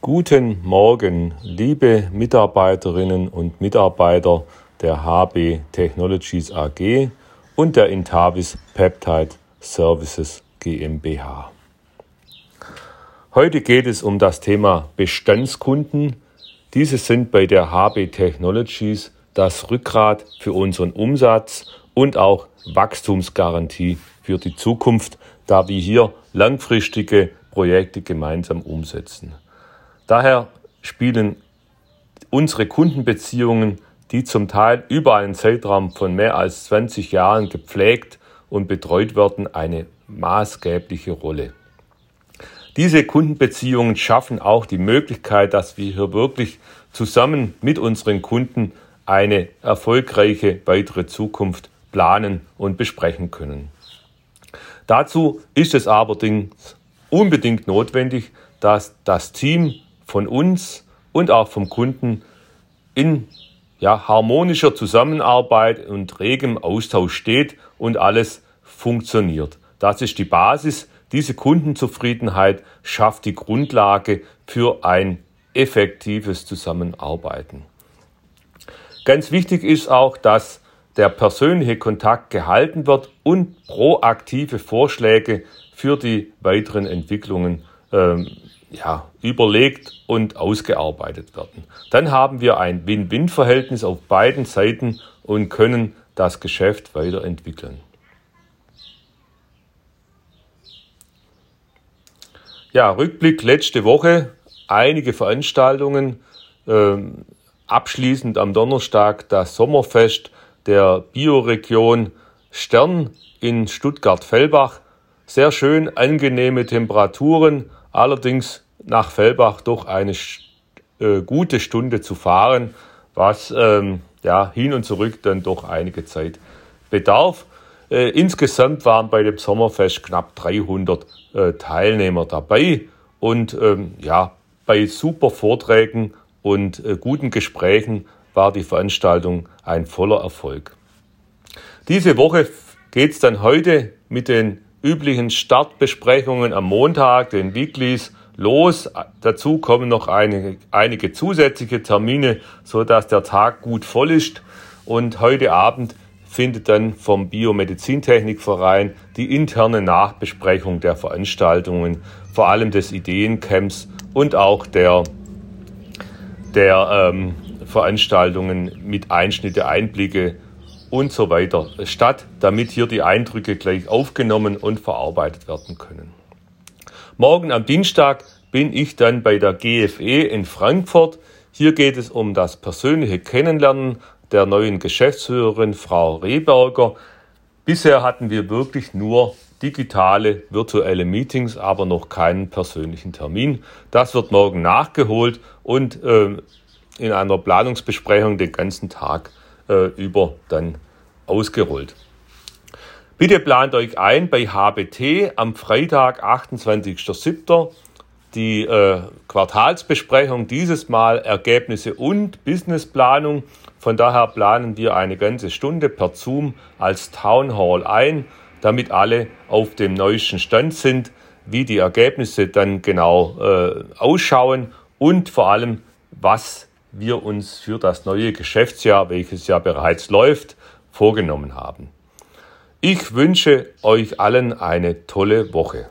Guten Morgen, liebe Mitarbeiterinnen und Mitarbeiter der HB Technologies AG und der Intavis Peptide Services GmbH. Heute geht es um das Thema Bestandskunden. Diese sind bei der HB Technologies das Rückgrat für unseren Umsatz und auch Wachstumsgarantie für die Zukunft, da wir hier langfristige Projekte gemeinsam umsetzen. Daher spielen unsere Kundenbeziehungen, die zum Teil über einen Zeitraum von mehr als 20 Jahren gepflegt und betreut werden, eine maßgebliche Rolle. Diese Kundenbeziehungen schaffen auch die Möglichkeit, dass wir hier wirklich zusammen mit unseren Kunden eine erfolgreiche weitere Zukunft planen und besprechen können. Dazu ist es allerdings unbedingt notwendig, dass das Team von uns und auch vom Kunden in ja, harmonischer Zusammenarbeit und regem Austausch steht und alles funktioniert. Das ist die Basis. Diese Kundenzufriedenheit schafft die Grundlage für ein effektives Zusammenarbeiten. Ganz wichtig ist auch, dass der persönliche Kontakt gehalten wird und proaktive Vorschläge für die weiteren Entwicklungen ähm, ja, überlegt und ausgearbeitet werden. Dann haben wir ein Win-Win-Verhältnis auf beiden Seiten und können das Geschäft weiterentwickeln. Ja, Rückblick letzte Woche, einige Veranstaltungen. Ähm, abschließend am Donnerstag das Sommerfest der Bioregion Stern in Stuttgart-Fellbach. Sehr schön, angenehme Temperaturen, allerdings nach Fellbach doch eine äh, gute Stunde zu fahren, was ähm, ja, hin und zurück dann doch einige Zeit bedarf. Äh, insgesamt waren bei dem Sommerfest knapp 300 äh, Teilnehmer dabei und ähm, ja, bei super Vorträgen und äh, guten Gesprächen war die Veranstaltung ein voller Erfolg. Diese Woche geht es dann heute mit den üblichen Startbesprechungen am Montag, den Weeklies, los. Dazu kommen noch einige, einige zusätzliche Termine, so dass der Tag gut voll ist. Und heute Abend findet dann vom Biomedizintechnikverein die interne Nachbesprechung der Veranstaltungen, vor allem des Ideencamps und auch der, der ähm, Veranstaltungen mit Einschnitte, Einblicke und so weiter statt, damit hier die Eindrücke gleich aufgenommen und verarbeitet werden können. Morgen am Dienstag bin ich dann bei der GFE in Frankfurt. Hier geht es um das persönliche Kennenlernen der neuen Geschäftsführerin Frau Rehberger. Bisher hatten wir wirklich nur digitale, virtuelle Meetings, aber noch keinen persönlichen Termin. Das wird morgen nachgeholt und äh, in einer Planungsbesprechung den ganzen Tag äh, über dann ausgerollt. Bitte plant euch ein bei HBT am Freitag, 28.07. Die äh, Quartalsbesprechung, dieses Mal Ergebnisse und Businessplanung. Von daher planen wir eine ganze Stunde per Zoom als Town Hall ein, damit alle auf dem neuesten Stand sind, wie die Ergebnisse dann genau äh, ausschauen und vor allem, was wir uns für das neue Geschäftsjahr, welches ja bereits läuft, vorgenommen haben. Ich wünsche euch allen eine tolle Woche.